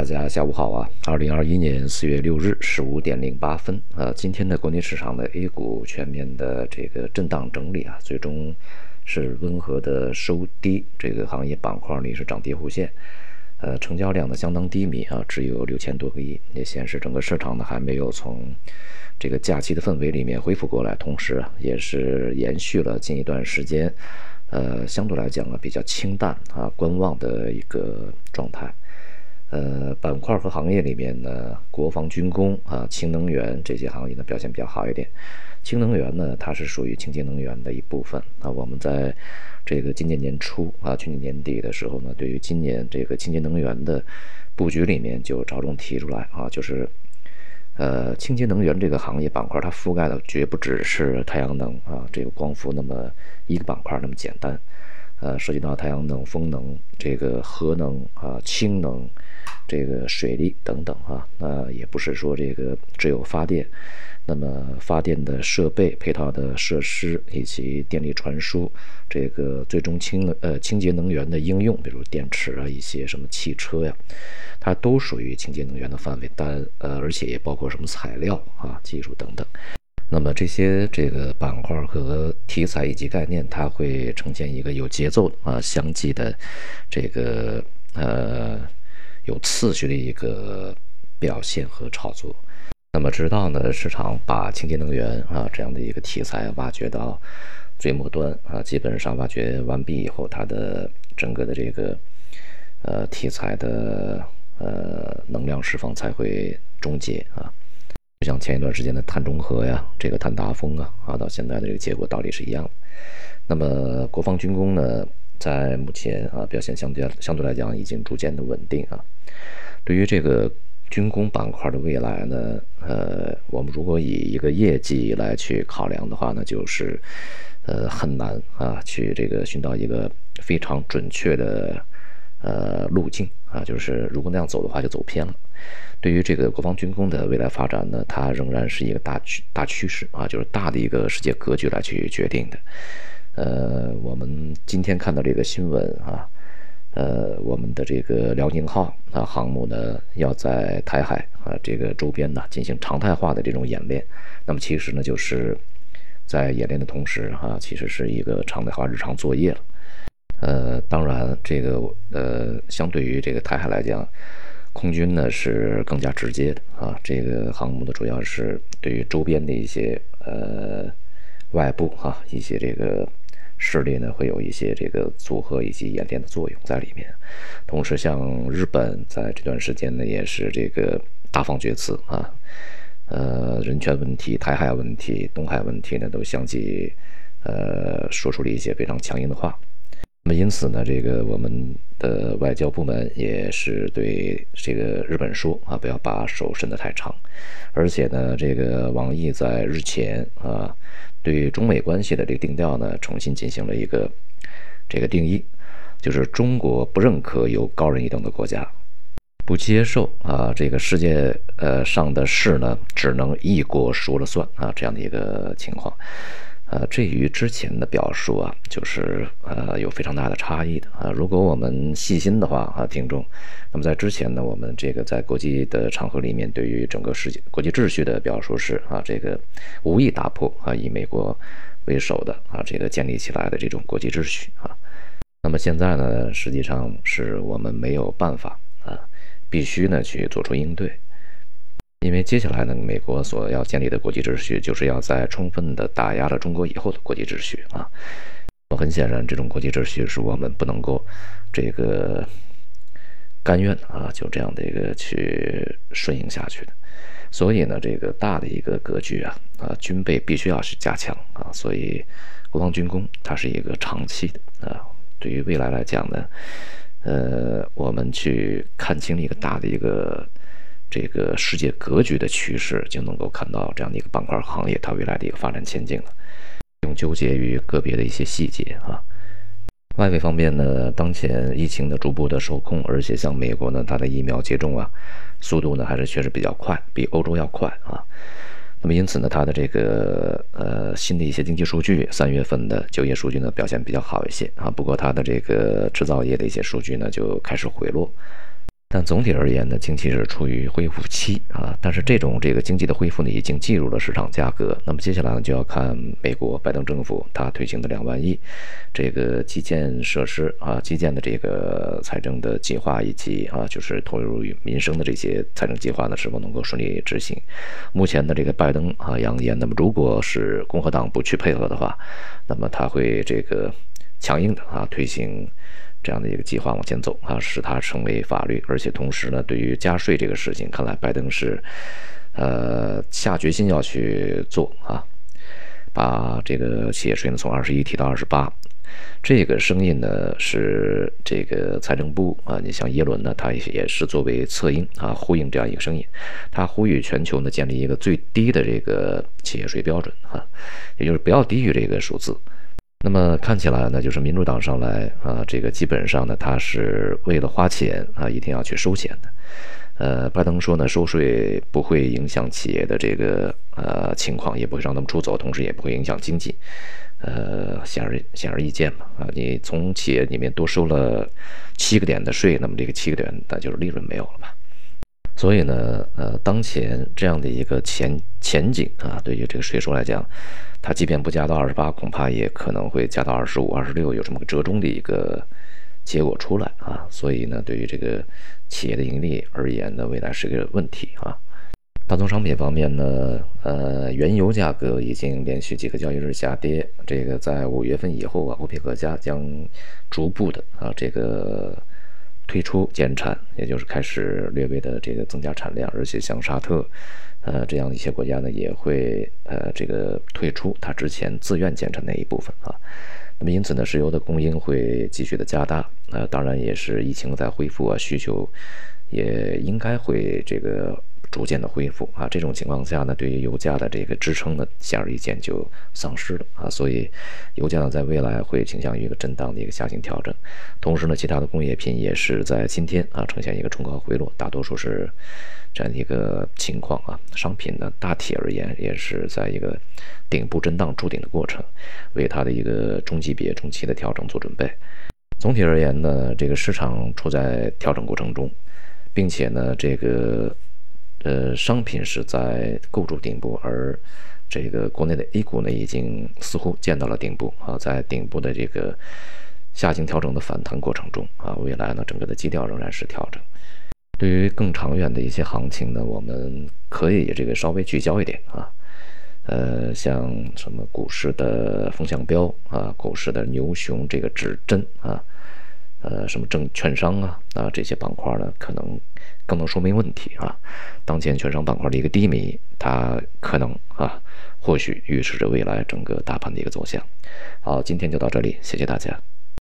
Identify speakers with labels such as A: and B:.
A: 大家下午好啊！二零二一年四月六日十五点零八分，呃，今天的国内市场的 A 股全面的这个震荡整理啊，最终是温和的收低，这个行业板块里是涨跌互现，呃，成交量呢相当低迷啊，只有六千多个亿，也显示整个市场呢还没有从这个假期的氛围里面恢复过来，同时啊，也是延续了近一段时间，呃，相对来讲呢比较清淡啊观望的一个状态。呃，板块和行业里面呢，国防军工啊、氢能源这些行业呢表现比较好一点。氢能源呢，它是属于清洁能源的一部分啊。我们在这个今年年初啊，去年年底的时候呢，对于今年这个清洁能源的布局里面就着重提出来啊，就是呃，清洁能源这个行业板块，它覆盖的绝不只是太阳能啊，这个光伏那么一个板块那么简单，呃，涉及到太阳能、风能、这个核能啊、氢能。这个水利等等啊，那也不是说这个只有发电，那么发电的设备、配套的设施以及电力传输，这个最终清呃清洁能源的应用，比如电池啊，一些什么汽车呀，它都属于清洁能源的范围。但呃，而且也包括什么材料啊、技术等等。那么这些这个板块和题材以及概念，它会呈现一个有节奏啊、相继的这个呃。有次序的一个表现和炒作，那么直到呢市场把清洁能源啊这样的一个题材挖掘到最末端啊，基本上挖掘完毕以后，它的整个的这个呃题材的呃能量释放才会终结啊。就像前一段时间的碳中和呀，这个碳达峰啊啊，到现在的这个结果道理是一样的。那么国防军工呢？在目前啊，表现相对相对来讲已经逐渐的稳定啊。对于这个军工板块的未来呢，呃，我们如果以一个业绩来去考量的话呢，就是呃很难啊去这个寻到一个非常准确的呃路径啊，就是如果那样走的话就走偏了。对于这个国防军工的未来发展呢，它仍然是一个大趋大趋势啊，就是大的一个世界格局来去决定的。呃，我们今天看到这个新闻啊，呃，我们的这个辽宁号啊航母呢，要在台海啊这个周边呢进行常态化的这种演练。那么其实呢，就是在演练的同时哈，其实是一个常态化日常作业了。呃，当然这个呃，相对于这个台海来讲，空军呢是更加直接的啊。这个航母呢，主要是对于周边的一些呃外部哈一些这个。势力呢会有一些这个组合以及演练的作用在里面，同时像日本在这段时间呢也是这个大放厥词啊，呃人权问题、台海问题、东海问题呢都相继呃说出了一些非常强硬的话。那么因此呢，这个我们的外交部门也是对这个日本说啊，不要把手伸得太长，而且呢，这个王毅在日前啊。对中美关系的这个定调呢，重新进行了一个这个定义，就是中国不认可有高人一等的国家，不接受啊这个世界呃上的事呢只能一国说了算啊这样的一个情况。呃，这与之前的表述啊，就是呃有非常大的差异的啊。如果我们细心的话啊，听众，那么在之前呢，我们这个在国际的场合里面，对于整个世界国际秩序的表述是啊，这个无意打破啊，以美国为首的啊，这个建立起来的这种国际秩序啊。那么现在呢，实际上是我们没有办法啊，必须呢去做出应对。因为接下来呢，美国所要建立的国际秩序，就是要在充分的打压了中国以后的国际秩序啊。很显然，这种国际秩序是我们不能够这个甘愿啊，就这样的一个去顺应下去的。所以呢，这个大的一个格局啊，啊，军备必须要是加强啊。所以，国防军工它是一个长期的啊。对于未来来讲呢，呃，我们去看清一个大的一个。这个世界格局的趋势，就能够看到这样的一个板块行业它未来的一个发展前景了。不用纠结于个别的一些细节啊。外围方面呢，当前疫情的逐步的受控，而且像美国呢，它的疫苗接种啊，速度呢还是确实比较快，比欧洲要快啊。那么因此呢，它的这个呃新的一些经济数据，三月份的就业数据呢表现比较好一些啊。不过它的这个制造业的一些数据呢就开始回落。但总体而言呢，经济是处于恢复期啊。但是这种这个经济的恢复呢，已经进入了市场价格。那么接下来呢，就要看美国拜登政府他推行的两万亿这个基建设施啊，基建的这个财政的计划，以及啊，就是投入于民生的这些财政计划呢，是否能够顺利执行？目前的这个拜登啊扬言，那么如果是共和党不去配合的话，那么他会这个强硬的啊推行。这样的一个计划往前走啊，使它成为法律，而且同时呢，对于加税这个事情，看来拜登是，呃，下决心要去做啊，把这个企业税呢从二十一提到二十八，这个声音呢是这个财政部啊，你像耶伦呢，他也是作为策应啊，呼应这样一个声音，他呼吁全球呢建立一个最低的这个企业税标准啊，也就是不要低于这个数字。那么看起来呢，就是民主党上来啊，这个基本上呢，他是为了花钱啊，一定要去收钱的。呃，拜登说呢，收税不会影响企业的这个呃情况，也不会让他们出走，同时也不会影响经济。呃，显而显而易见嘛，啊，你从企业里面多收了七个点的税，那么这个七个点那就是利润没有了嘛。所以呢，呃，当前这样的一个前前景啊，对于这个税收来讲。它即便不加到二十八，恐怕也可能会加到二十五、二十六，有这么个折中的一个结果出来啊。所以呢，对于这个企业的盈利而言呢，未来是个问题啊。大宗商品方面呢，呃，原油价格已经连续几个交易日下跌，这个在五月份以后啊，欧佩克家将逐步的啊这个退出减产，也就是开始略微的这个增加产量，而且像沙特。呃，这样一些国家呢，也会呃这个退出它之前自愿减产那一部分啊。那么因此呢，石油的供应会继续的加大。呃，当然也是疫情在恢复啊，需求也应该会这个逐渐的恢复啊。这种情况下呢，对于油价的这个支撑呢，显而易见就丧失了啊。所以油价呢，在未来会倾向于一个震荡的一个下行调整。同时呢，其他的工业品也是在今天啊呈现一个冲高回落，大多数是。这样的一个情况啊，商品呢大体而言也是在一个顶部震荡筑顶的过程，为它的一个中级别中期的调整做准备。总体而言呢，这个市场处在调整过程中，并且呢，这个呃商品是在构筑顶部，而这个国内的 A 股呢已经似乎见到了顶部啊，在顶部的这个下行调整的反弹过程中啊，未来呢整个的基调仍然是调整。对于更长远的一些行情呢，我们可以这个稍微聚焦一点啊，呃，像什么股市的风向标啊，股市的牛熊这个指针啊，呃，什么证券商啊啊这些板块呢，可能更能说明问题啊。当前券商板块的一个低迷，它可能啊，或许预示着未来整个大盘的一个走向。好，今天就到这里，谢谢大家。